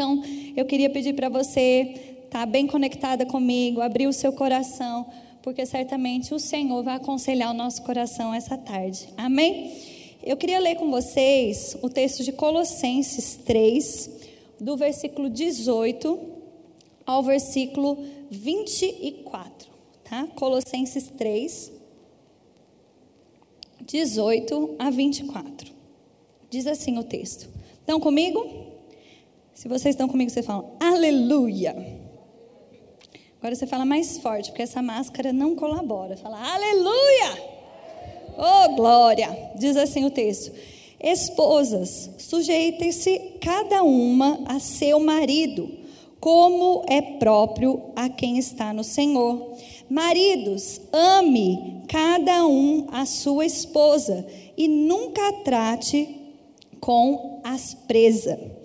Então, eu queria pedir para você estar tá bem conectada comigo, abrir o seu coração, porque certamente o Senhor vai aconselhar o nosso coração essa tarde. Amém? Eu queria ler com vocês o texto de Colossenses 3, do versículo 18 ao versículo 24, tá? Colossenses 3, 18 a 24. Diz assim o texto. Estão comigo? Se vocês estão comigo, você fala aleluia. Agora você fala mais forte, porque essa máscara não colabora. Fala aleluia. Oh, glória! Diz assim o texto: Esposas, sujeitem-se cada uma a seu marido, como é próprio a quem está no Senhor. Maridos, ame cada um a sua esposa e nunca a trate com aspreza.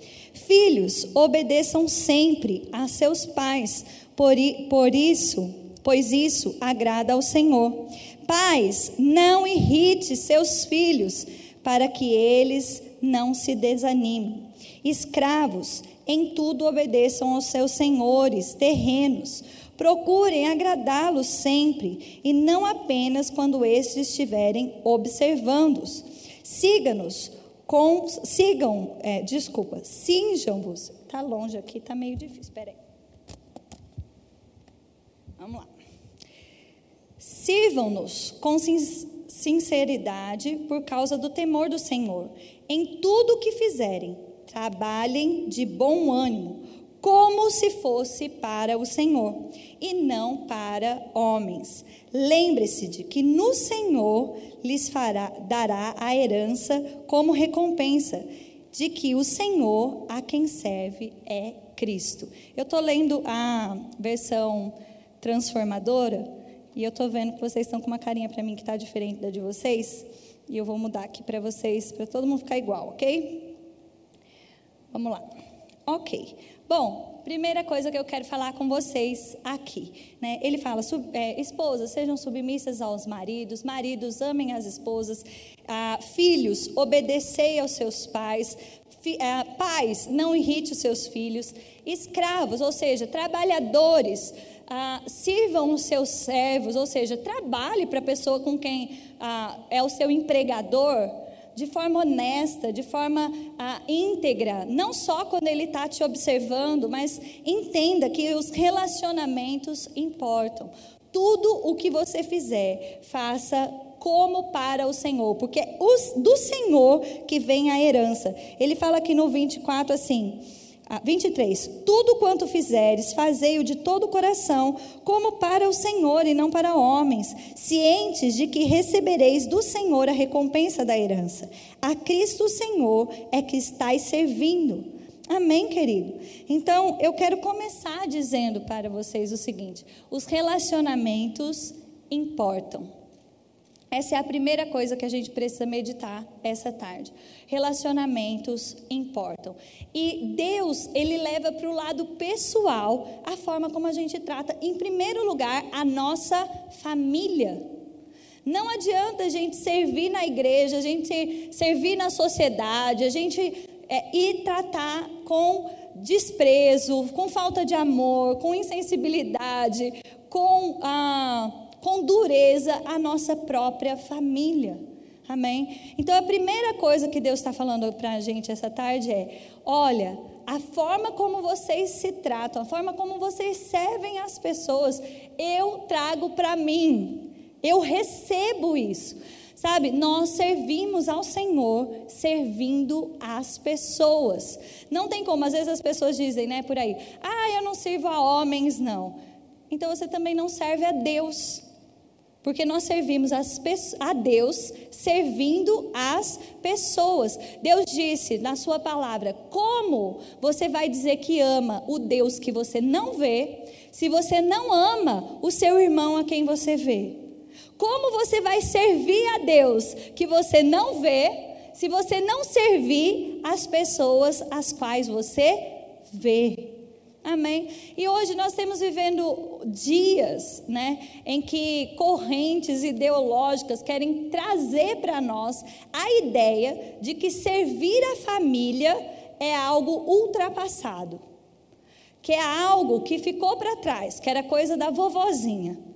Filhos, obedeçam sempre a seus pais, por, por isso, pois isso agrada ao Senhor. Pais, não irrite seus filhos, para que eles não se desanimem. Escravos, em tudo obedeçam aos seus senhores terrenos. Procurem agradá-los sempre, e não apenas quando estes estiverem observando-os. Siga-nos com, sigam, é, desculpa, cinjam-vos. Está longe aqui, está meio difícil. Espera aí. Vamos lá. Sirvam-nos com sinceridade por causa do temor do Senhor. Em tudo o que fizerem, trabalhem de bom ânimo, como se fosse para o Senhor e não para homens. Lembre-se de que no Senhor lhes fará, dará a herança como recompensa, de que o Senhor a quem serve é Cristo. Eu estou lendo a versão transformadora e eu estou vendo que vocês estão com uma carinha para mim que está diferente da de vocês. E eu vou mudar aqui para vocês, para todo mundo ficar igual, ok? Vamos lá. Ok. Bom, primeira coisa que eu quero falar com vocês aqui. Né? Ele fala: é, esposas, sejam submissas aos maridos, maridos, amem as esposas, ah, filhos, obedecei aos seus pais, fi, ah, pais, não irrite os seus filhos, escravos, ou seja, trabalhadores ah, sirvam os seus servos, ou seja, trabalhe para a pessoa com quem ah, é o seu empregador de forma honesta, de forma ah, íntegra, não só quando ele está te observando, mas entenda que os relacionamentos importam. Tudo o que você fizer, faça como para o Senhor, porque é do Senhor que vem a herança. Ele fala aqui no 24 assim. 23. Ah, Tudo quanto fizeres, fazei-o de todo o coração, como para o Senhor e não para homens, cientes de que recebereis do Senhor a recompensa da herança. A Cristo Senhor é que estáis servindo. Amém, querido? Então, eu quero começar dizendo para vocês o seguinte: os relacionamentos importam. Essa é a primeira coisa que a gente precisa meditar essa tarde. Relacionamentos importam. E Deus, ele leva para o lado pessoal a forma como a gente trata, em primeiro lugar, a nossa família. Não adianta a gente servir na igreja, a gente servir na sociedade, a gente é, ir tratar com desprezo, com falta de amor, com insensibilidade, com. Ah, com dureza a nossa própria família. Amém? Então a primeira coisa que Deus está falando para a gente essa tarde é: olha, a forma como vocês se tratam, a forma como vocês servem as pessoas, eu trago para mim, eu recebo isso. Sabe, nós servimos ao Senhor servindo as pessoas. Não tem como, às vezes as pessoas dizem, né, por aí, ah, eu não sirvo a homens, não. Então você também não serve a Deus. Porque nós servimos a Deus servindo as pessoas. Deus disse na sua palavra: como você vai dizer que ama o Deus que você não vê, se você não ama o seu irmão a quem você vê? Como você vai servir a Deus que você não vê, se você não servir as pessoas as quais você vê? Amém? E hoje nós estamos vivendo dias, né, em que correntes ideológicas querem trazer para nós a ideia de que servir a família é algo ultrapassado, que é algo que ficou para trás, que era coisa da vovozinha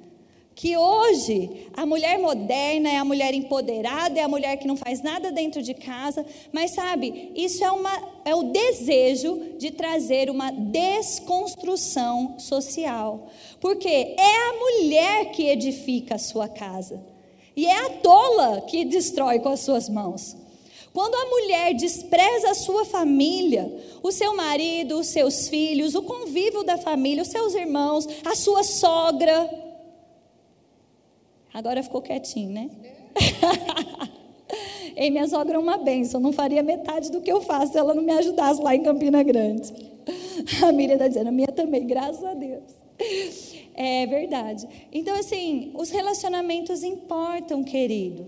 que hoje a mulher moderna é a mulher empoderada, é a mulher que não faz nada dentro de casa, mas sabe, isso é, uma, é o desejo de trazer uma desconstrução social, porque é a mulher que edifica a sua casa, e é a tola que destrói com as suas mãos. Quando a mulher despreza a sua família, o seu marido, os seus filhos, o convívio da família, os seus irmãos, a sua sogra, Agora ficou quietinho, né? Ei, minha sogra é uma benção, não faria metade do que eu faço se ela não me ajudasse lá em Campina Grande. A Miriam está dizendo, a minha também, graças a Deus. É verdade. Então, assim, os relacionamentos importam, querido.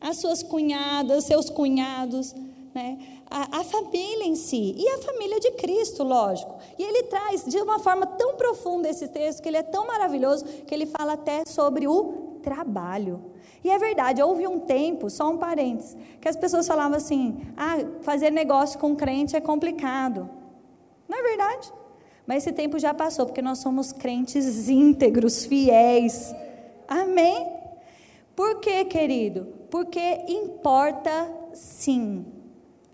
As suas cunhadas, seus cunhados, né? A, a, família em si. E a família de Cristo, lógico. E ele traz de uma forma tão profunda esse texto, que ele é tão maravilhoso, que ele fala até sobre o trabalho. E é verdade, houve um tempo, só um parênteses, que as pessoas falavam assim: ah, fazer negócio com crente é complicado. Não é verdade? Mas esse tempo já passou, porque nós somos crentes íntegros, fiéis. Amém? Por quê, querido? Porque importa sim.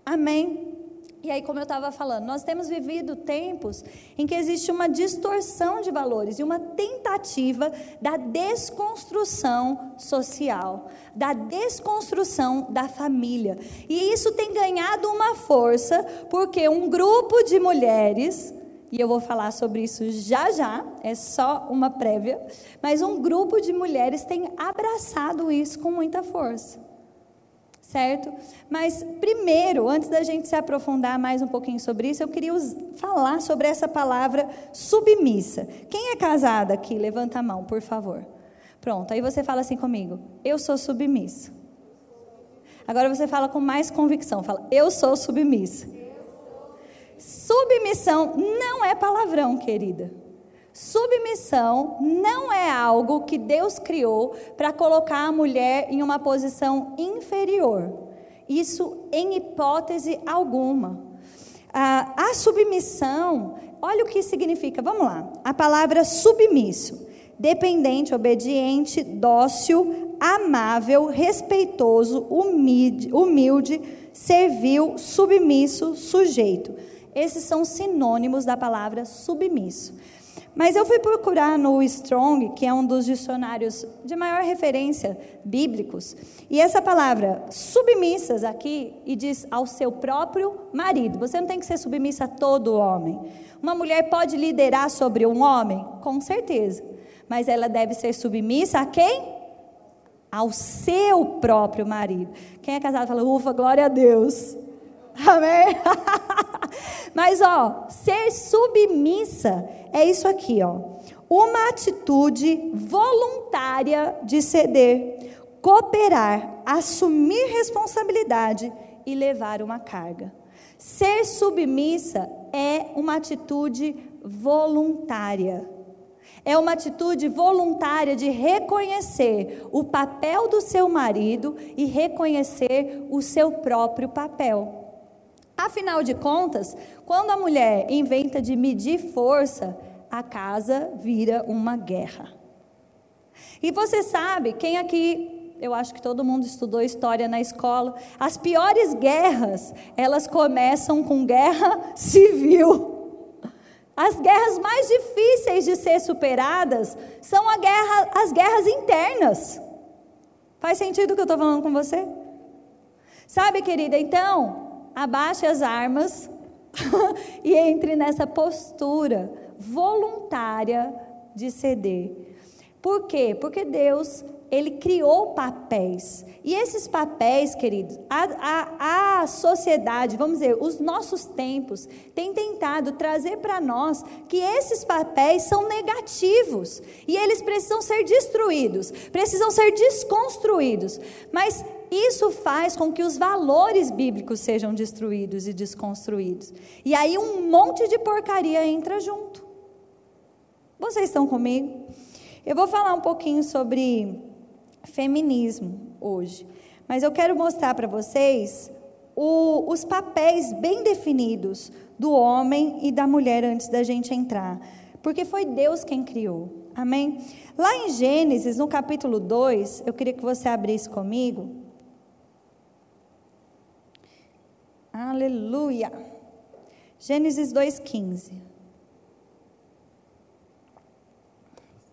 Amém? E aí, como eu estava falando, nós temos vivido tempos em que existe uma distorção de valores e uma tentativa da desconstrução social, da desconstrução da família. E isso tem ganhado uma força porque um grupo de mulheres, e eu vou falar sobre isso já já, é só uma prévia, mas um grupo de mulheres tem abraçado isso com muita força certo? Mas primeiro, antes da gente se aprofundar mais um pouquinho sobre isso, eu queria falar sobre essa palavra submissa. Quem é casada aqui? Levanta a mão, por favor. Pronto, aí você fala assim comigo: Eu sou submissa. Agora você fala com mais convicção, fala: Eu sou submissa. Submissão não é palavrão, querida. Submissão não é algo que Deus criou para colocar a mulher em uma posição inferior. Isso em hipótese alguma. a submissão, olha o que significa. Vamos lá. A palavra submisso: dependente, obediente, dócil, amável, respeitoso, humilde, humilde servil, submisso, sujeito. Esses são sinônimos da palavra submisso. Mas eu fui procurar no Strong, que é um dos dicionários de maior referência bíblicos, e essa palavra submissas aqui, e diz ao seu próprio marido. Você não tem que ser submissa a todo homem. Uma mulher pode liderar sobre um homem? Com certeza. Mas ela deve ser submissa a quem? Ao seu próprio marido. Quem é casado fala, ufa, glória a Deus. Amém? Mas, ó, ser submissa é isso aqui, ó. Uma atitude voluntária de ceder, cooperar, assumir responsabilidade e levar uma carga. Ser submissa é uma atitude voluntária. É uma atitude voluntária de reconhecer o papel do seu marido e reconhecer o seu próprio papel. Afinal de contas, quando a mulher inventa de medir força, a casa vira uma guerra. E você sabe, quem aqui, eu acho que todo mundo estudou história na escola, as piores guerras, elas começam com guerra civil. As guerras mais difíceis de ser superadas são guerra, as guerras internas. Faz sentido o que eu estou falando com você? Sabe, querida, então, abaixe as armas e entre nessa postura voluntária de ceder. Por quê? Porque Deus, Ele criou papéis. E esses papéis, queridos, a, a, a sociedade, vamos dizer, os nossos tempos, têm tentado trazer para nós que esses papéis são negativos. E eles precisam ser destruídos, precisam ser desconstruídos. Mas isso faz com que os valores bíblicos sejam destruídos e desconstruídos. E aí um monte de porcaria entra junto. Vocês estão comigo? Eu vou falar um pouquinho sobre feminismo hoje, mas eu quero mostrar para vocês o, os papéis bem definidos do homem e da mulher antes da gente entrar. Porque foi Deus quem criou. Amém? Lá em Gênesis, no capítulo 2, eu queria que você abrisse comigo. Aleluia. Gênesis 2,15.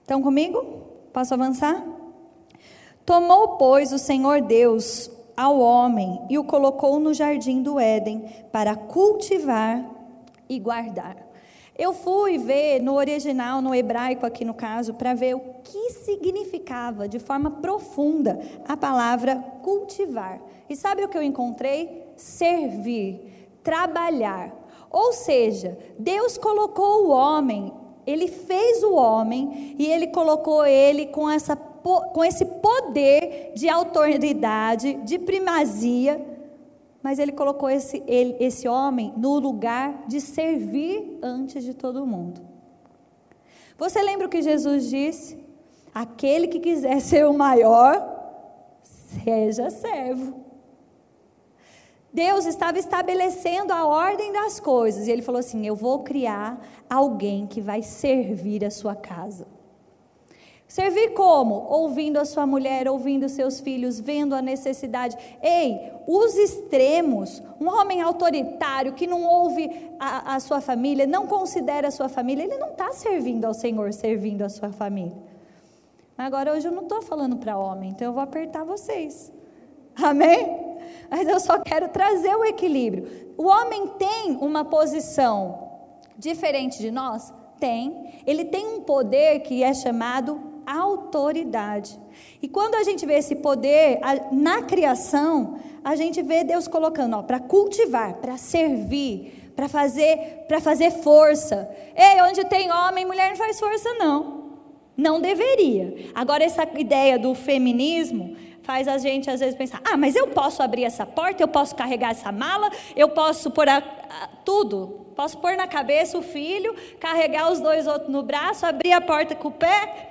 Estão comigo? Posso avançar? Tomou, pois, o Senhor Deus ao homem e o colocou no jardim do Éden para cultivar e guardar. Eu fui ver no original, no hebraico aqui no caso, para ver o que significava de forma profunda a palavra cultivar. E sabe o que eu encontrei? Servir, trabalhar. Ou seja, Deus colocou o homem, ele fez o homem e ele colocou ele com essa com esse poder de autoridade, de primazia, mas ele colocou esse, ele, esse homem no lugar de servir antes de todo mundo. Você lembra o que Jesus disse? Aquele que quiser ser o maior, seja servo. Deus estava estabelecendo a ordem das coisas e ele falou assim: Eu vou criar alguém que vai servir a sua casa. Servir como? Ouvindo a sua mulher, ouvindo seus filhos, vendo a necessidade. Ei, os extremos, um homem autoritário que não ouve a, a sua família, não considera a sua família, ele não está servindo ao Senhor, servindo a sua família. Agora, hoje eu não estou falando para homem, então eu vou apertar vocês. Amém? Mas eu só quero trazer o equilíbrio. O homem tem uma posição diferente de nós? Tem. Ele tem um poder que é chamado autoridade. E quando a gente vê esse poder na criação, a gente vê Deus colocando, para cultivar, para servir, para fazer, para fazer força. Ei, onde tem homem, mulher não faz força não. Não deveria. Agora essa ideia do feminismo faz a gente às vezes pensar: "Ah, mas eu posso abrir essa porta, eu posso carregar essa mala, eu posso pôr a, a, tudo. Posso pôr na cabeça o filho, carregar os dois outros no braço, abrir a porta com o pé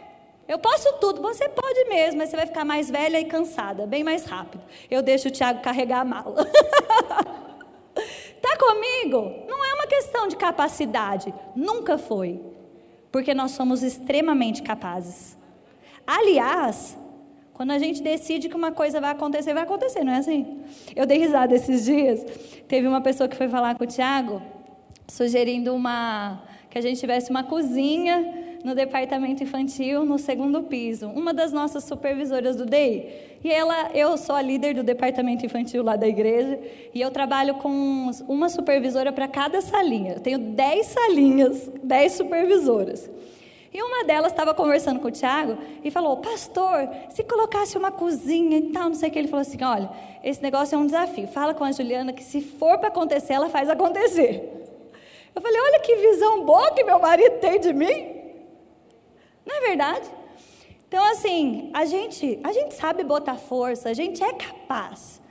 eu posso tudo, você pode mesmo, mas você vai ficar mais velha e cansada, bem mais rápido. Eu deixo o Tiago carregar a mala. Está comigo? Não é uma questão de capacidade, nunca foi, porque nós somos extremamente capazes. Aliás, quando a gente decide que uma coisa vai acontecer, vai acontecer, não é assim? Eu dei risada esses dias. Teve uma pessoa que foi falar com o Tiago, sugerindo uma que a gente tivesse uma cozinha no departamento infantil, no segundo piso, uma das nossas supervisoras do DEI. E ela, eu sou a líder do departamento infantil lá da igreja, e eu trabalho com uma supervisora para cada salinha. Eu tenho 10 salinhas, 10 supervisoras. E uma delas estava conversando com o Tiago e falou: Pastor, se colocasse uma cozinha e tal, não sei o que. Ele falou assim: Olha, esse negócio é um desafio. Fala com a Juliana que se for para acontecer, ela faz acontecer. Eu falei: Olha que visão boa que meu marido tem de mim. Não é verdade? Então, assim, a gente, a gente sabe botar força, a gente é capaz.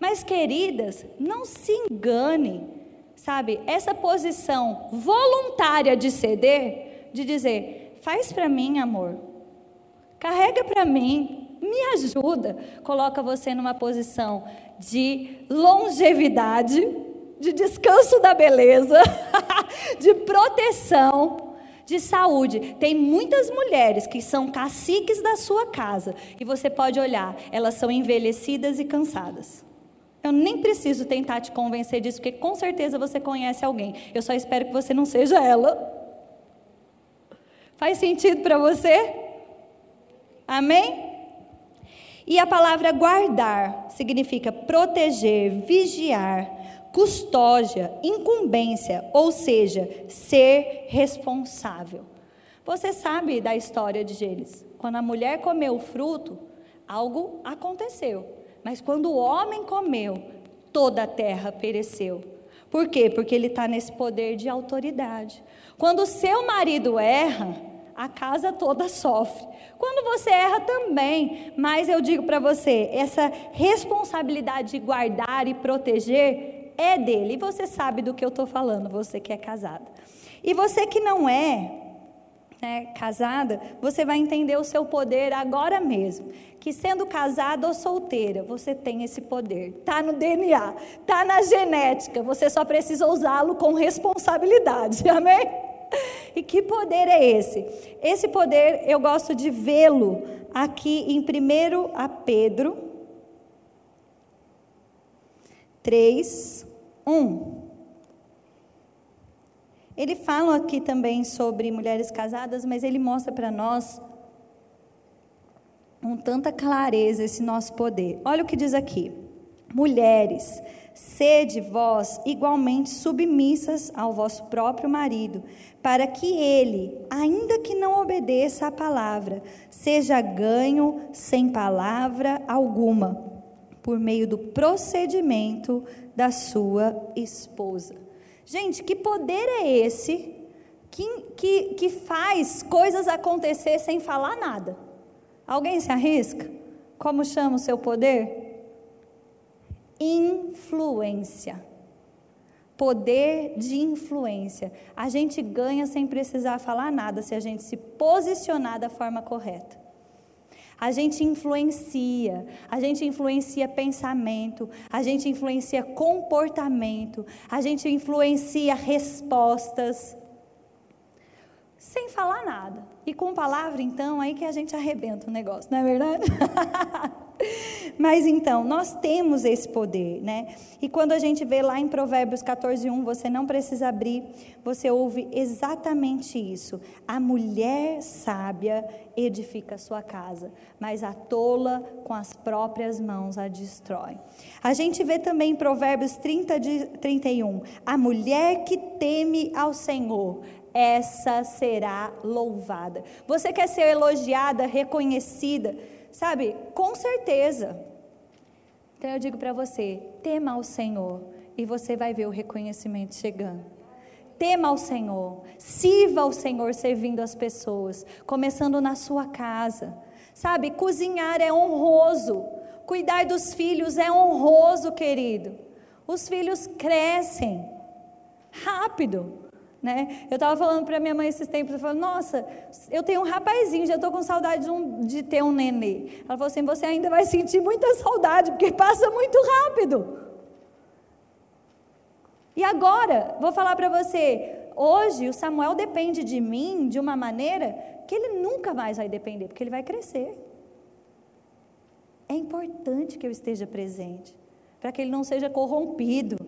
Mas, queridas, não se engane, sabe? Essa posição voluntária de ceder, de dizer, faz para mim, amor, carrega para mim, me ajuda, coloca você numa posição de longevidade, de descanso da beleza, de proteção, de saúde. Tem muitas mulheres que são caciques da sua casa e você pode olhar, elas são envelhecidas e cansadas. Eu nem preciso tentar te convencer disso, porque com certeza você conhece alguém. Eu só espero que você não seja ela. Faz sentido para você? Amém? E a palavra guardar significa proteger, vigiar, custódia, incumbência, ou seja, ser responsável. Você sabe da história de Gênesis. Quando a mulher comeu o fruto, algo aconteceu. Mas quando o homem comeu, toda a terra pereceu. Por quê? Porque ele está nesse poder de autoridade. Quando o seu marido erra, a casa toda sofre. Quando você erra também, mas eu digo para você, essa responsabilidade de guardar e proteger é dele. E você sabe do que eu estou falando, você que é casada. E você que não é, né, casada, você vai entender o seu poder agora mesmo. Que sendo casada ou solteira, você tem esse poder. Tá no DNA, tá na genética. Você só precisa usá-lo com responsabilidade. Amém? E que poder é esse? Esse poder eu gosto de vê-lo aqui em 1 a Pedro 3, 1. Ele fala aqui também sobre mulheres casadas, mas ele mostra para nós com tanta clareza esse nosso poder. Olha o que diz aqui: Mulheres, sede vós igualmente submissas ao vosso próprio marido, para que ele, ainda que não obedeça à palavra, seja ganho sem palavra alguma, por meio do procedimento da sua esposa. Gente, que poder é esse que, que, que faz coisas acontecer sem falar nada? Alguém se arrisca? Como chama o seu poder? Influência. Poder de influência. A gente ganha sem precisar falar nada se a gente se posicionar da forma correta. A gente influencia, a gente influencia pensamento, a gente influencia comportamento, a gente influencia respostas, sem falar nada. E com palavra, então, aí que a gente arrebenta o negócio, não é verdade? Mas então, nós temos esse poder, né? E quando a gente vê lá em Provérbios 14, 1, você não precisa abrir, você ouve exatamente isso. A mulher sábia edifica a sua casa, mas a tola com as próprias mãos a destrói. A gente vê também em Provérbios 30, 31, a mulher que teme ao Senhor, essa será louvada. Você quer ser elogiada, reconhecida, sabe? Com certeza. Então eu digo para você: tema ao Senhor e você vai ver o reconhecimento chegando. Tema ao Senhor, sirva ao Senhor servindo as pessoas, começando na sua casa. Sabe, cozinhar é honroso, cuidar dos filhos é honroso, querido. Os filhos crescem rápido. Né? Eu estava falando para minha mãe esses tempos, eu falei, nossa, eu tenho um rapazinho, já estou com saudade de, um, de, ter um nenê. Ela falou assim, você ainda vai sentir muita saudade, porque passa muito rápido. E agora, vou falar para você, hoje o Samuel depende de mim de uma maneira que ele nunca mais vai depender, porque ele vai crescer. É importante que eu esteja presente, para que ele não seja corrompido.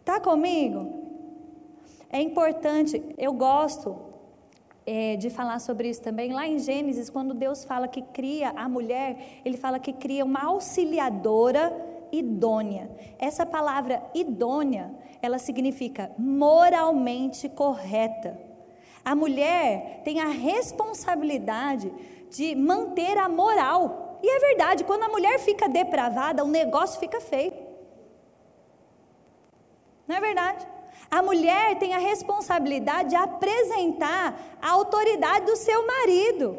Está comigo? É importante, eu gosto é, de falar sobre isso também. Lá em Gênesis, quando Deus fala que cria a mulher, Ele fala que cria uma auxiliadora idônea. Essa palavra idônea, ela significa moralmente correta. A mulher tem a responsabilidade de manter a moral. E é verdade, quando a mulher fica depravada, o negócio fica feio. Não é verdade? A mulher tem a responsabilidade de apresentar a autoridade do seu marido,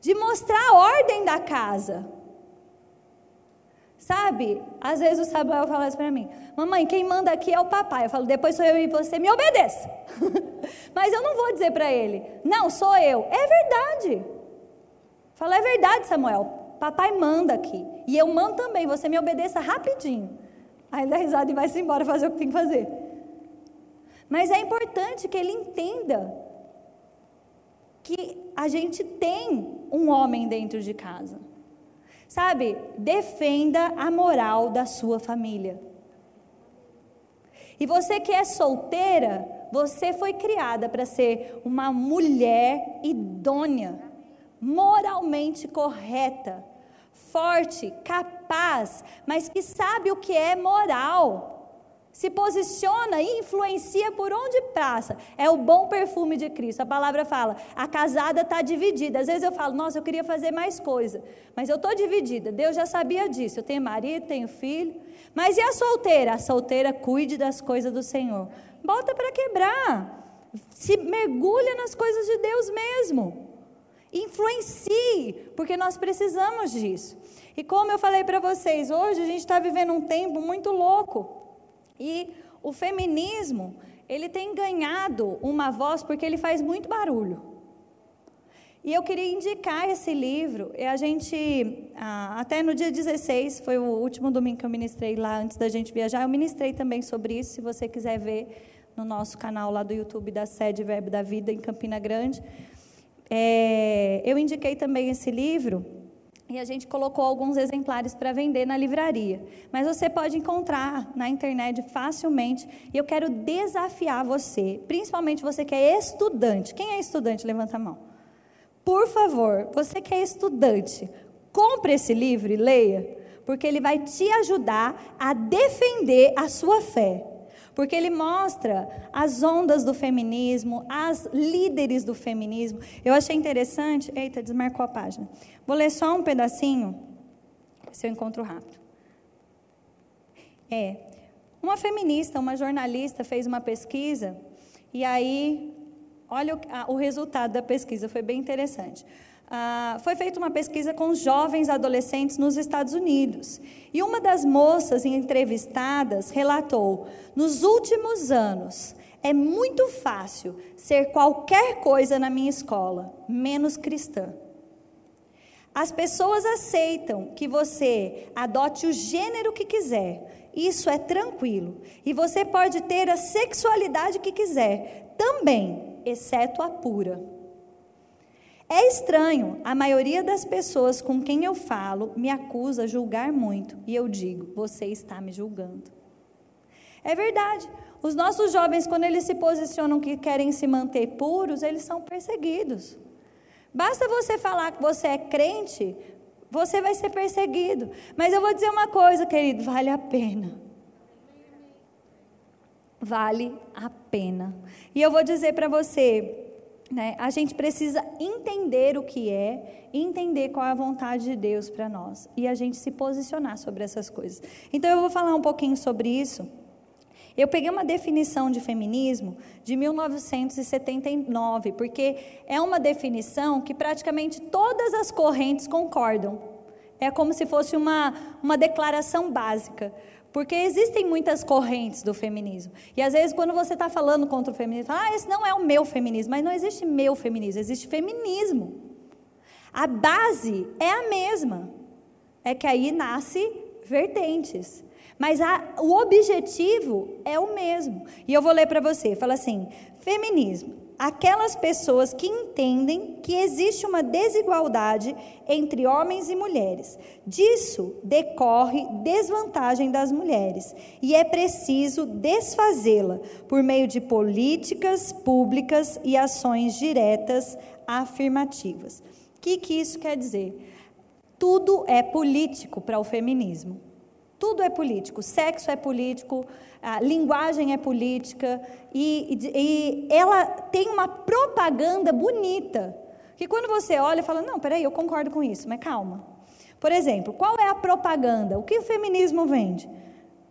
de mostrar a ordem da casa. Sabe? Às vezes o Samuel fala isso para mim: Mamãe, quem manda aqui é o papai. Eu falo: Depois sou eu e você, me obedeça. Mas eu não vou dizer para ele: Não, sou eu. É verdade. Fala: É verdade, Samuel. Papai manda aqui. E eu mando também. Você me obedeça rapidinho. Aí dá risada e vai-se embora fazer o que tem que fazer. Mas é importante que ele entenda que a gente tem um homem dentro de casa. Sabe? Defenda a moral da sua família. E você que é solteira, você foi criada para ser uma mulher idônea, moralmente correta forte, capaz, mas que sabe o que é moral. Se posiciona e influencia por onde passa. É o bom perfume de Cristo. A palavra fala: a casada está dividida. Às vezes eu falo, nossa, eu queria fazer mais coisa, mas eu estou dividida. Deus já sabia disso. Eu tenho marido, tenho filho. Mas e a solteira? A solteira cuide das coisas do Senhor. Bota para quebrar. Se mergulha nas coisas de Deus mesmo influencie, porque nós precisamos disso. E como eu falei para vocês, hoje a gente está vivendo um tempo muito louco. E o feminismo, ele tem ganhado uma voz porque ele faz muito barulho. E eu queria indicar esse livro. E a gente, ah, até no dia 16, foi o último domingo que eu ministrei lá antes da gente viajar. Eu ministrei também sobre isso, se você quiser ver no nosso canal lá do YouTube da sede Verbo da Vida em Campina Grande. É, eu indiquei também esse livro e a gente colocou alguns exemplares para vender na livraria. Mas você pode encontrar na internet facilmente. E eu quero desafiar você, principalmente você que é estudante. Quem é estudante? Levanta a mão. Por favor, você que é estudante, compre esse livro e leia, porque ele vai te ajudar a defender a sua fé porque ele mostra as ondas do feminismo, as líderes do feminismo. Eu achei interessante. Eita, desmarcou a página. Vou ler só um pedacinho, se eu encontro rápido. É. Uma feminista, uma jornalista fez uma pesquisa, e aí, olha o, o resultado da pesquisa, foi bem interessante. Ah, foi feita uma pesquisa com jovens adolescentes nos Estados Unidos. E uma das moças entrevistadas relatou: nos últimos anos, é muito fácil ser qualquer coisa na minha escola, menos cristã. As pessoas aceitam que você adote o gênero que quiser. Isso é tranquilo. E você pode ter a sexualidade que quiser, também, exceto a pura. É estranho, a maioria das pessoas com quem eu falo me acusa julgar muito, e eu digo: você está me julgando. É verdade. Os nossos jovens, quando eles se posicionam que querem se manter puros, eles são perseguidos. Basta você falar que você é crente, você vai ser perseguido. Mas eu vou dizer uma coisa, querido: vale a pena. Vale a pena. E eu vou dizer para você, né? A gente precisa entender o que é, entender qual é a vontade de Deus para nós e a gente se posicionar sobre essas coisas. Então eu vou falar um pouquinho sobre isso. Eu peguei uma definição de feminismo de 1979, porque é uma definição que praticamente todas as correntes concordam. É como se fosse uma, uma declaração básica. Porque existem muitas correntes do feminismo. E às vezes, quando você está falando contra o feminismo, fala, ah, esse não é o meu feminismo. Mas não existe meu feminismo, existe feminismo. A base é a mesma. É que aí nasce vertentes. Mas a, o objetivo é o mesmo. E eu vou ler para você. Fala assim: feminismo aquelas pessoas que entendem que existe uma desigualdade entre homens e mulheres. Disso decorre desvantagem das mulheres e é preciso desfazê-la por meio de políticas públicas e ações diretas afirmativas. O que, que isso quer dizer? Tudo é político para o feminismo. Tudo é político. Sexo é político, a linguagem é política e, e, ela tem uma propaganda bonita. Que quando você olha, fala: Não, peraí, eu concordo com isso, mas calma. Por exemplo, qual é a propaganda? O que o feminismo vende?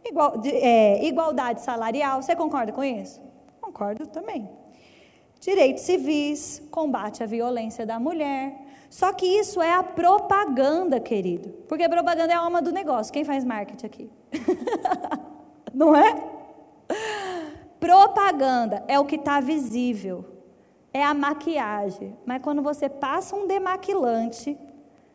Igual, é, igualdade salarial, você concorda com isso? Concordo também. Direitos civis, combate à violência da mulher. Só que isso é a propaganda, querido. Porque propaganda é a alma do negócio. Quem faz marketing aqui? não é? Propaganda é o que está visível, é a maquiagem. Mas quando você passa um demaquilante,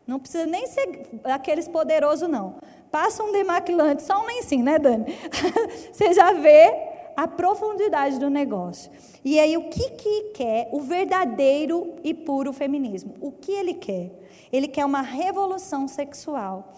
não precisa nem ser aqueles poderosos, não. Passa um demaquilante, só um lencinho, né, Dani? você já vê a profundidade do negócio. E aí, o que, que quer o verdadeiro e puro feminismo? O que ele quer? Ele quer uma revolução sexual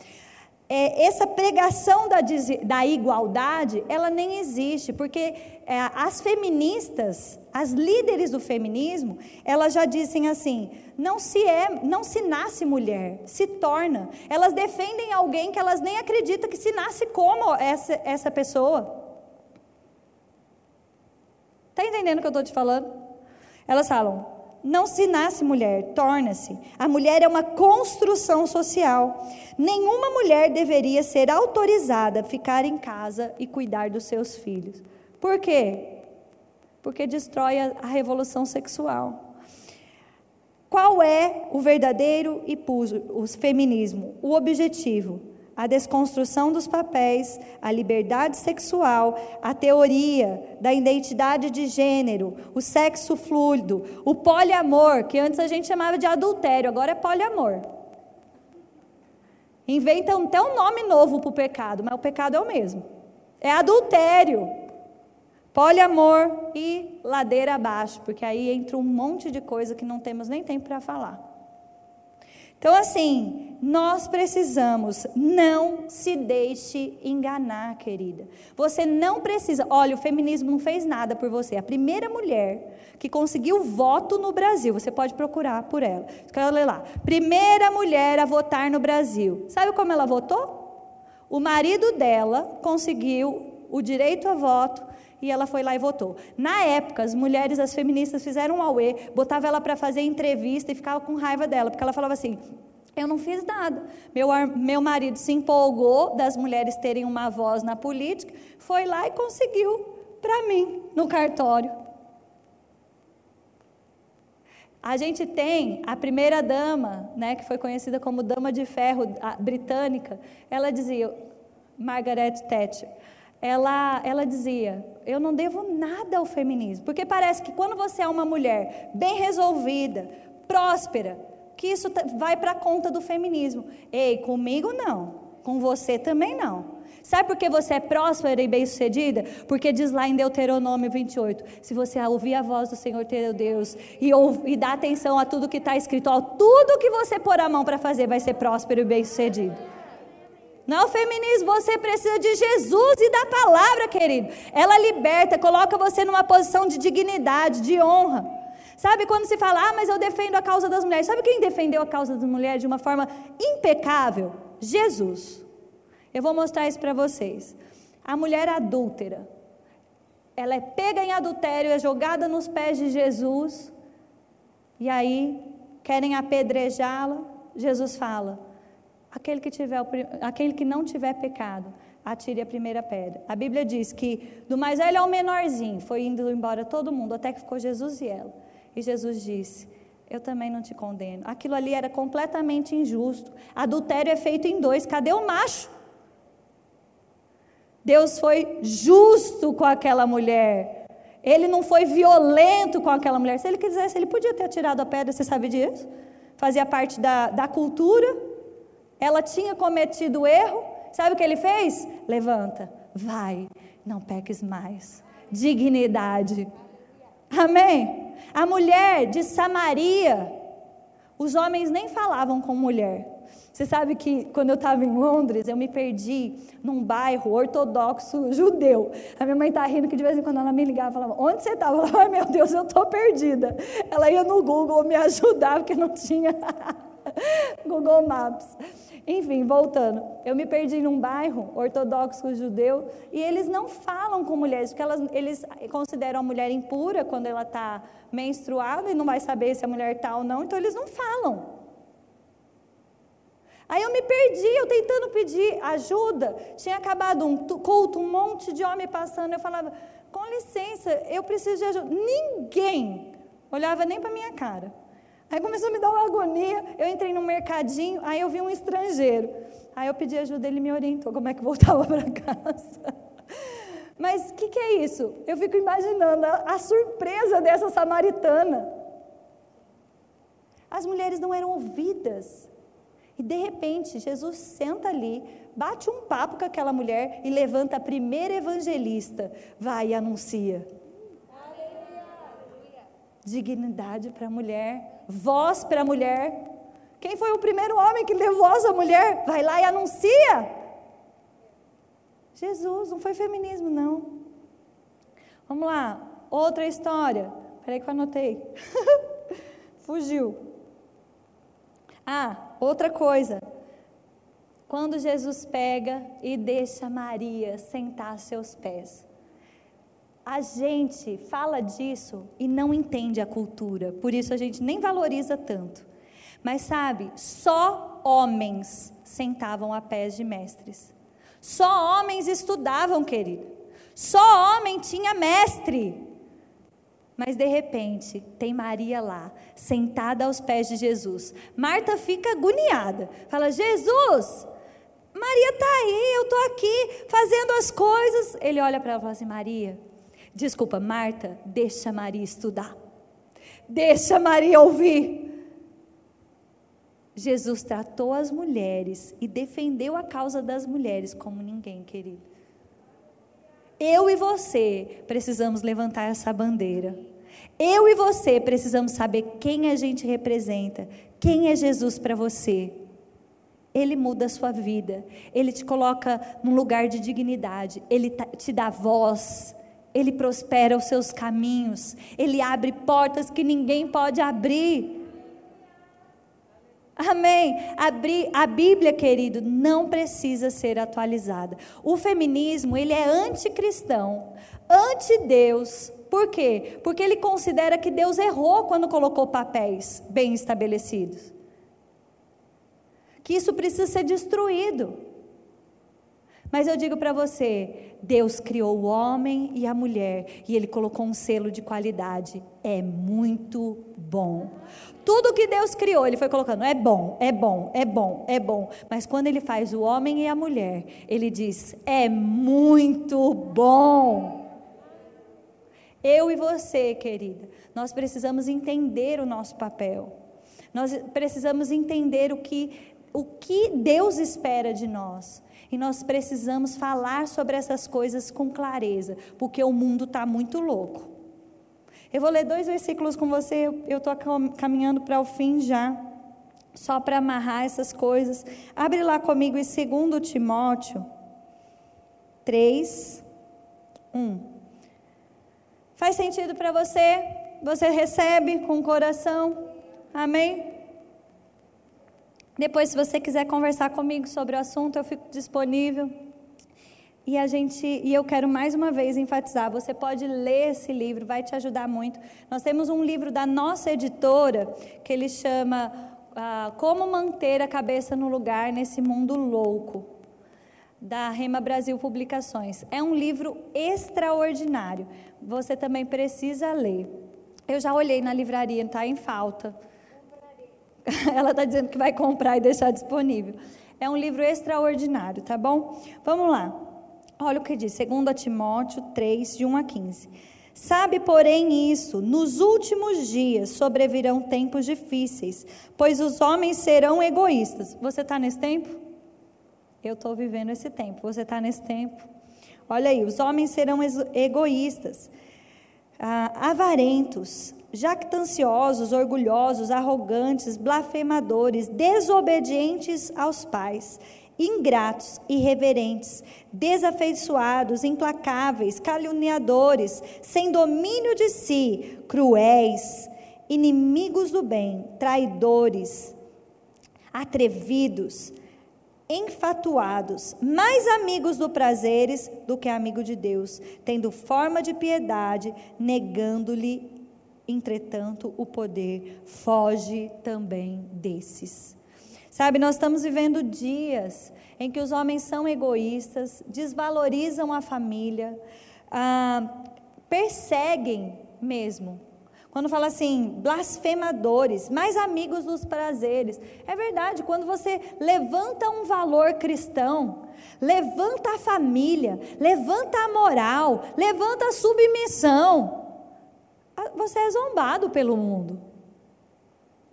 é, essa pregação da, da, igualdade, ela nem existe, porque é, as feministas, as líderes do feminismo, elas já dizem assim: não se é, não se nasce mulher, se torna. Elas defendem alguém que elas nem acreditam que se nasce como essa, essa pessoa. Está entendendo o que eu estou te falando? Elas falam: não se nasce mulher, torna-se. A mulher é uma construção social. Nenhuma mulher deveria ser autorizada a ficar em casa e cuidar dos seus filhos. Por quê? Porque destrói a, a revolução sexual. Qual é o verdadeiro e o feminismo? O objetivo? A desconstrução dos papéis, a liberdade sexual, a teoria da identidade de gênero, o sexo fluido, o poliamor, que antes a gente chamava de adultério, agora é poliamor. Inventam até um nome novo para o pecado, mas o pecado é o mesmo. É adultério, poliamor e ladeira abaixo, porque aí entra um monte de coisa que não temos nem tempo para falar. Então, assim, nós precisamos, não se deixe enganar, querida. Você não precisa. Olha, o feminismo não fez nada por você. A primeira mulher que conseguiu voto no Brasil, você pode procurar por ela. Quero ler lá. Primeira mulher a votar no Brasil. Sabe como ela votou? O marido dela conseguiu o direito a voto e ela foi lá e votou. Na época, as mulheres, as feministas fizeram um auê, botava ela para fazer entrevista e ficava com raiva dela, porque ela falava assim: eu não fiz nada. Meu, meu marido se empolgou das mulheres terem uma voz na política, foi lá e conseguiu para mim no cartório. A gente tem a primeira dama, né, que foi conhecida como Dama de Ferro britânica, ela dizia, Margaret Thatcher, ela, ela dizia: Eu não devo nada ao feminismo, porque parece que quando você é uma mulher bem resolvida, próspera, que isso vai para a conta do feminismo. Ei, comigo não, com você também não. Sabe por que você é próspera e bem-sucedida? Porque diz lá em Deuteronômio 28: se você ouvir a voz do Senhor teu Deus e, e dar atenção a tudo que está escrito, ó, tudo que você pôr a mão para fazer vai ser próspero e bem-sucedido. Não feminismo, você precisa de Jesus e da palavra, querido. Ela liberta, coloca você numa posição de dignidade, de honra. Sabe quando se fala, ah, mas eu defendo a causa das mulheres. Sabe quem defendeu a causa das mulheres de uma forma impecável? Jesus. Eu vou mostrar isso para vocês. A mulher adúltera, ela é pega em adultério, é jogada nos pés de Jesus, e aí querem apedrejá-la. Jesus fala: Aquele que, tiver, aquele que não tiver pecado, atire a primeira pedra. A Bíblia diz que do mais velho ao menorzinho foi indo embora todo mundo, até que ficou Jesus e ela. E Jesus disse: Eu também não te condeno. Aquilo ali era completamente injusto. Adultério é feito em dois. Cadê o macho? Deus foi justo com aquela mulher. Ele não foi violento com aquela mulher. Se ele quisesse, ele podia ter atirado a pedra, você sabe disso? Fazia parte da, da cultura. Ela tinha cometido erro, sabe o que ele fez? Levanta, vai, não peques mais. Dignidade. Amém? A mulher de Samaria, os homens nem falavam com mulher. Você sabe que quando eu estava em Londres, eu me perdi num bairro ortodoxo judeu. A minha mãe está rindo que de vez em quando ela me ligava e falava: Onde você estava? Eu falava: Ai meu Deus, eu estou perdida. Ela ia no Google me ajudar, porque não tinha Google Maps. Enfim, voltando, eu me perdi num bairro ortodoxo judeu e eles não falam com mulheres, porque elas, eles consideram a mulher impura quando ela está menstruada e não vai saber se a mulher está ou não, então eles não falam. Aí eu me perdi, eu tentando pedir ajuda, tinha acabado um culto, um monte de homem passando, eu falava, com licença, eu preciso de ajuda. Ninguém olhava nem para minha cara. Aí começou a me dar uma agonia. Eu entrei no mercadinho, aí eu vi um estrangeiro. Aí eu pedi ajuda, ele me orientou como é que voltava para casa. Mas o que, que, é isso? Eu fico imaginando a, a surpresa dessa samaritana. As mulheres não eram ouvidas. E de repente, Jesus senta ali, bate um papo com aquela mulher e levanta a primeira evangelista. Vai e anuncia. Dignidade para a mulher voz para a mulher. Quem foi o primeiro homem que deu voz à mulher? Vai lá e anuncia. Jesus, não foi feminismo, não. Vamos lá, outra história. Peraí que eu anotei. Fugiu. Ah, outra coisa. Quando Jesus pega e deixa Maria sentar a seus pés. A gente fala disso e não entende a cultura, por isso a gente nem valoriza tanto. Mas sabe, só homens sentavam a pés de mestres. Só homens estudavam, querido. Só homem tinha mestre. Mas de repente, tem Maria lá, sentada aos pés de Jesus. Marta fica agoniada. Fala: Jesus, Maria está aí, eu estou aqui fazendo as coisas. Ele olha para ela e fala assim: Maria, desculpa, Marta, deixa Maria estudar. Deixa Maria ouvir. Jesus tratou as mulheres e defendeu a causa das mulheres como ninguém, querido. Eu e você precisamos levantar essa bandeira. Eu e você precisamos saber quem a gente representa, quem é Jesus para você. Ele muda a sua vida, ele te coloca num lugar de dignidade, ele te dá voz, ele prospera os seus caminhos, ele abre portas que ninguém pode abrir. Amém. A Bíblia, querido, não precisa ser atualizada. O feminismo, ele é anticristão, anti-Deus. Por quê? Porque ele considera que Deus errou quando colocou papéis bem estabelecidos. Que isso precisa ser destruído. Mas eu digo para você, Deus criou o homem e a mulher e ele colocou um selo de qualidade. É muito bom. Tudo que Deus criou, ele foi colocando, é bom, é bom, é bom, é bom. Mas quando ele faz o homem e a mulher, ele diz: "É muito bom". Eu e você, querida, nós precisamos entender o nosso papel. Nós precisamos entender o que o que Deus espera de nós. E nós precisamos falar sobre essas coisas com clareza, porque o mundo está muito louco. Eu vou ler dois versículos com você, eu estou caminhando para o fim já, só para amarrar essas coisas. Abre lá comigo em 2 Timóteo 3, 1. Faz sentido para você? Você recebe com o coração? Amém? Depois, se você quiser conversar comigo sobre o assunto, eu fico disponível. E a gente, e eu quero mais uma vez enfatizar, você pode ler esse livro, vai te ajudar muito. Nós temos um livro da nossa editora que ele chama ah, Como manter a cabeça no lugar nesse mundo louco, da Rema Brasil Publicações. É um livro extraordinário. Você também precisa ler. Eu já olhei na livraria, está em falta. Ela está dizendo que vai comprar e deixar disponível. É um livro extraordinário, tá bom? Vamos lá. Olha o que diz, 2 Timóteo 3, de 1 a 15. Sabe, porém, isso: nos últimos dias sobrevirão tempos difíceis, pois os homens serão egoístas. Você está nesse tempo? Eu estou vivendo esse tempo. Você está nesse tempo? Olha aí: os homens serão egoístas, ah, avarentos, jactanciosos, orgulhosos, arrogantes, blasfemadores, desobedientes aos pais, ingratos, irreverentes, desafeiçoados, implacáveis, caluniadores, sem domínio de si, cruéis, inimigos do bem, traidores, atrevidos, enfatuados, mais amigos do prazeres do que amigo de Deus, tendo forma de piedade, negando-lhe entretanto, o poder foge também desses. Sabe, nós estamos vivendo dias em que os homens são egoístas, desvalorizam a família, ah, perseguem mesmo. Quando fala assim, blasfemadores, mais amigos dos prazeres. É verdade, quando você levanta um valor cristão, levanta a família, levanta a moral, levanta a submissão, você é zombado pelo mundo.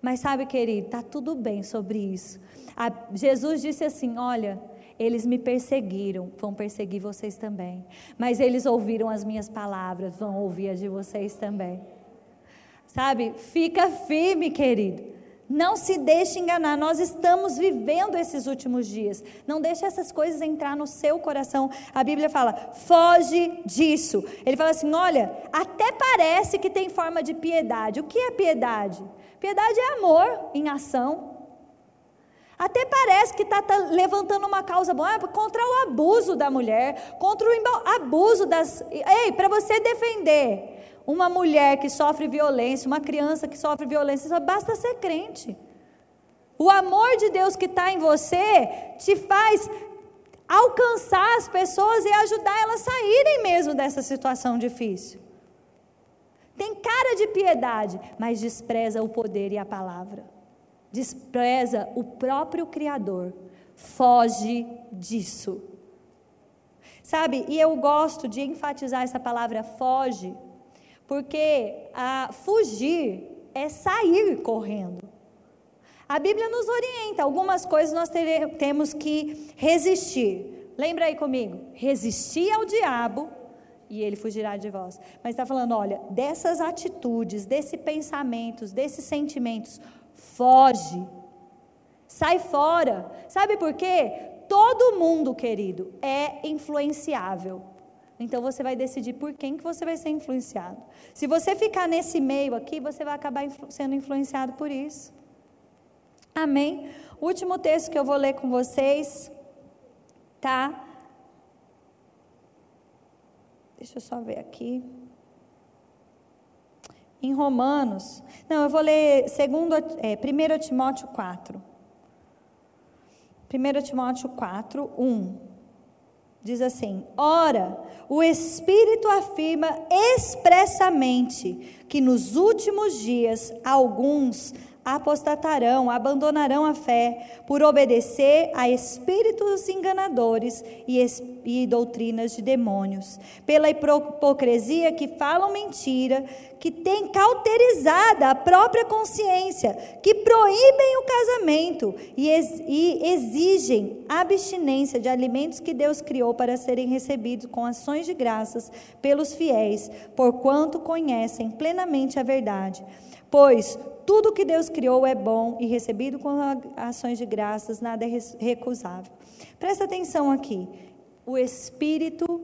Mas sabe, querido, está tudo bem sobre isso. A, Jesus disse assim: Olha, eles me perseguiram, vão perseguir vocês também. Mas eles ouviram as minhas palavras, vão ouvir as de vocês também. Sabe, fica firme, querido. Não se deixe enganar, nós estamos vivendo esses últimos dias. Não deixe essas coisas entrar no seu coração. A Bíblia fala: foge disso. Ele fala assim: olha, até parece que tem forma de piedade. O que é piedade? Piedade é amor em ação. Até parece que está tá levantando uma causa boa é contra o abuso da mulher, contra o abuso das. Ei, para você defender uma mulher que sofre violência, uma criança que sofre violência, só basta ser crente. O amor de Deus que está em você te faz alcançar as pessoas e ajudar elas a saírem mesmo dessa situação difícil. Tem cara de piedade, mas despreza o poder e a palavra. Despreza o próprio Criador. Foge disso. Sabe, e eu gosto de enfatizar essa palavra foge, porque a fugir é sair correndo. A Bíblia nos orienta, algumas coisas nós temos que resistir. Lembra aí comigo? Resistir ao diabo e ele fugirá de vós. Mas está falando, olha, dessas atitudes, desses pensamentos, desses sentimentos, foge. Sai fora. Sabe por quê? Todo mundo, querido, é influenciável. Então você vai decidir por quem que você vai ser influenciado. Se você ficar nesse meio aqui, você vai acabar sendo influenciado por isso. Amém? O último texto que eu vou ler com vocês tá Deixa eu só ver aqui. Em Romanos. Não, eu vou ler segundo, é, 1 Timóteo 4. 1 Timóteo 4, 1. Diz assim: Ora, o Espírito afirma expressamente que nos últimos dias alguns apostatarão, abandonarão a fé por obedecer a espíritos enganadores e, e doutrinas de demônios, pela hipocrisia que falam mentira, que tem cauterizada a própria consciência, que proíbem o casamento e, ex, e exigem abstinência de alimentos que Deus criou para serem recebidos com ações de graças pelos fiéis, porquanto conhecem plenamente a verdade. Pois tudo que Deus criou é bom e recebido com ações de graças, nada é recusável. Presta atenção aqui. O Espírito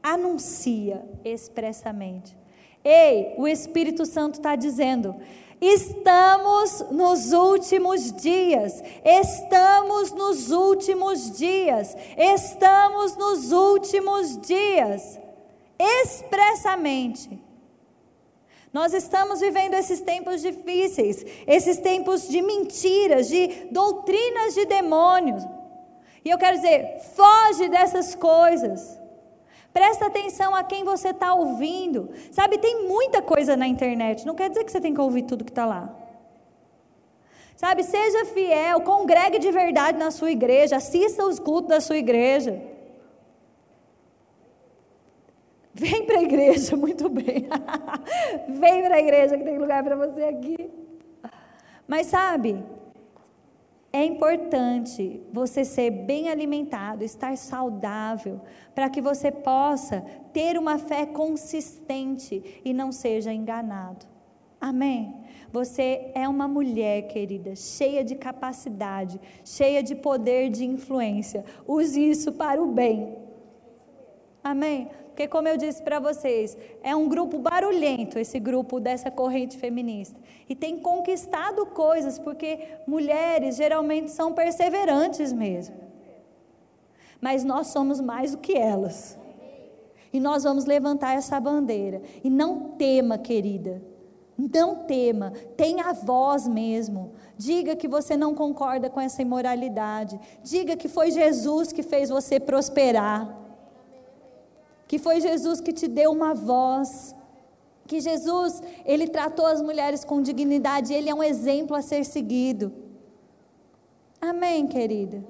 anuncia expressamente. Ei, o Espírito Santo está dizendo: Estamos nos últimos dias, estamos nos últimos dias, estamos nos últimos dias, expressamente. Nós estamos vivendo esses tempos difíceis, esses tempos de mentiras, de doutrinas de demônios. E eu quero dizer, foge dessas coisas. Presta atenção a quem você está ouvindo. Sabe, tem muita coisa na internet. Não quer dizer que você tem que ouvir tudo que está lá. Sabe, seja fiel, congregue de verdade na sua igreja, assista os cultos da sua igreja. Vem para a igreja, muito bem. Vem para a igreja que tem lugar para você aqui. Mas sabe, é importante você ser bem alimentado, estar saudável, para que você possa ter uma fé consistente e não seja enganado. Amém? Você é uma mulher, querida, cheia de capacidade, cheia de poder de influência. Use isso para o bem. Amém? Porque, como eu disse para vocês, é um grupo barulhento, esse grupo dessa corrente feminista. E tem conquistado coisas, porque mulheres geralmente são perseverantes mesmo. Mas nós somos mais do que elas. E nós vamos levantar essa bandeira. E não tema, querida. Não tema, tenha voz mesmo. Diga que você não concorda com essa imoralidade. Diga que foi Jesus que fez você prosperar que foi Jesus que te deu uma voz, que Jesus, ele tratou as mulheres com dignidade, ele é um exemplo a ser seguido. Amém, querida?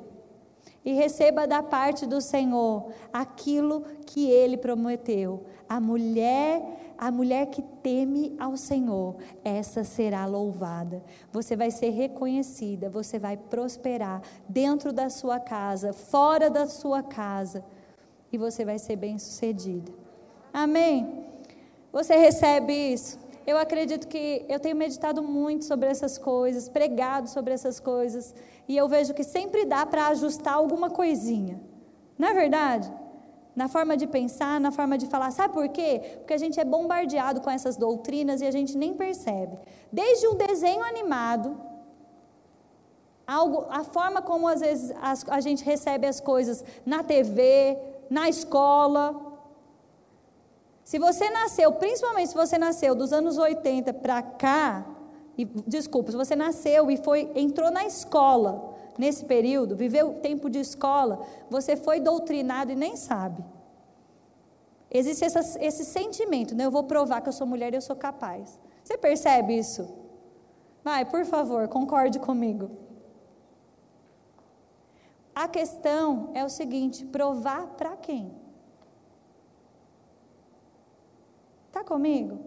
E receba da parte do Senhor aquilo que ele prometeu. A mulher, a mulher que teme ao Senhor, essa será louvada. Você vai ser reconhecida, você vai prosperar dentro da sua casa, fora da sua casa e você vai ser bem sucedido. Amém? Você recebe isso? Eu acredito que eu tenho meditado muito sobre essas coisas, pregado sobre essas coisas, e eu vejo que sempre dá para ajustar alguma coisinha. Não é verdade? Na forma de pensar, na forma de falar. Sabe por quê? Porque a gente é bombardeado com essas doutrinas e a gente nem percebe. Desde um desenho animado, algo, a forma como às vezes a, a gente recebe as coisas na TV, na escola. Se você nasceu, principalmente se você nasceu dos anos 80 para cá, e, desculpa, se você nasceu e foi entrou na escola nesse período, viveu tempo de escola, você foi doutrinado e nem sabe. Existe essa, esse sentimento, né? Eu vou provar que eu sou mulher e eu sou capaz. Você percebe isso? Vai, por favor, concorde comigo. A questão é o seguinte: provar para quem? Tá comigo?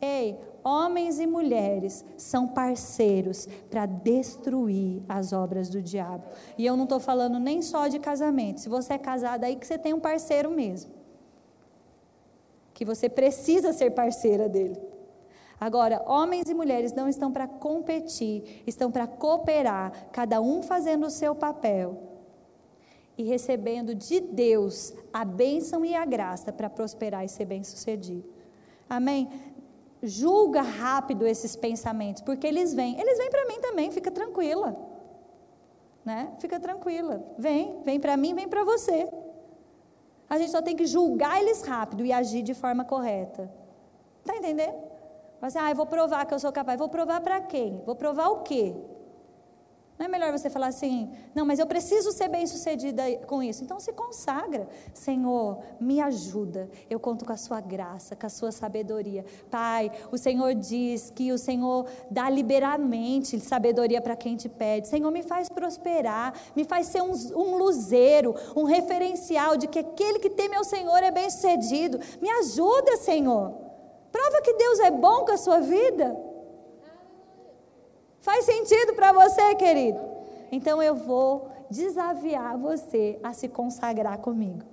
Ei, homens e mulheres são parceiros para destruir as obras do diabo. E eu não estou falando nem só de casamento. Se você é casado, aí que você tem um parceiro mesmo. Que você precisa ser parceira dele. Agora, homens e mulheres não estão para competir, estão para cooperar, cada um fazendo o seu papel e recebendo de Deus a bênção e a graça para prosperar e ser bem-sucedido. Amém? Julga rápido esses pensamentos, porque eles vêm. Eles vêm para mim também, fica tranquila. Né? Fica tranquila. Vem, vem para mim, vem para você. A gente só tem que julgar eles rápido e agir de forma correta. Tá entendendo? Assim, ah, eu vou provar que eu sou capaz. Vou provar para quem? Vou provar o quê? Não é melhor você falar assim, não, mas eu preciso ser bem sucedida com isso. Então se consagra. Senhor, me ajuda. Eu conto com a sua graça, com a sua sabedoria. Pai, o Senhor diz que o Senhor dá liberamente sabedoria para quem te pede. Senhor, me faz prosperar, me faz ser um, um luzeiro, um referencial de que aquele que teme ao Senhor é bem sucedido. Me ajuda, Senhor. Prova que Deus é bom com a sua vida. Faz sentido para você, querido? Então eu vou desafiar você a se consagrar comigo.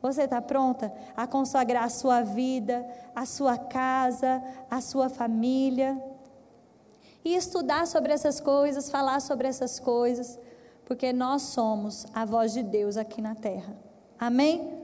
Você está pronta a consagrar a sua vida, a sua casa, a sua família? E estudar sobre essas coisas, falar sobre essas coisas, porque nós somos a voz de Deus aqui na terra. Amém?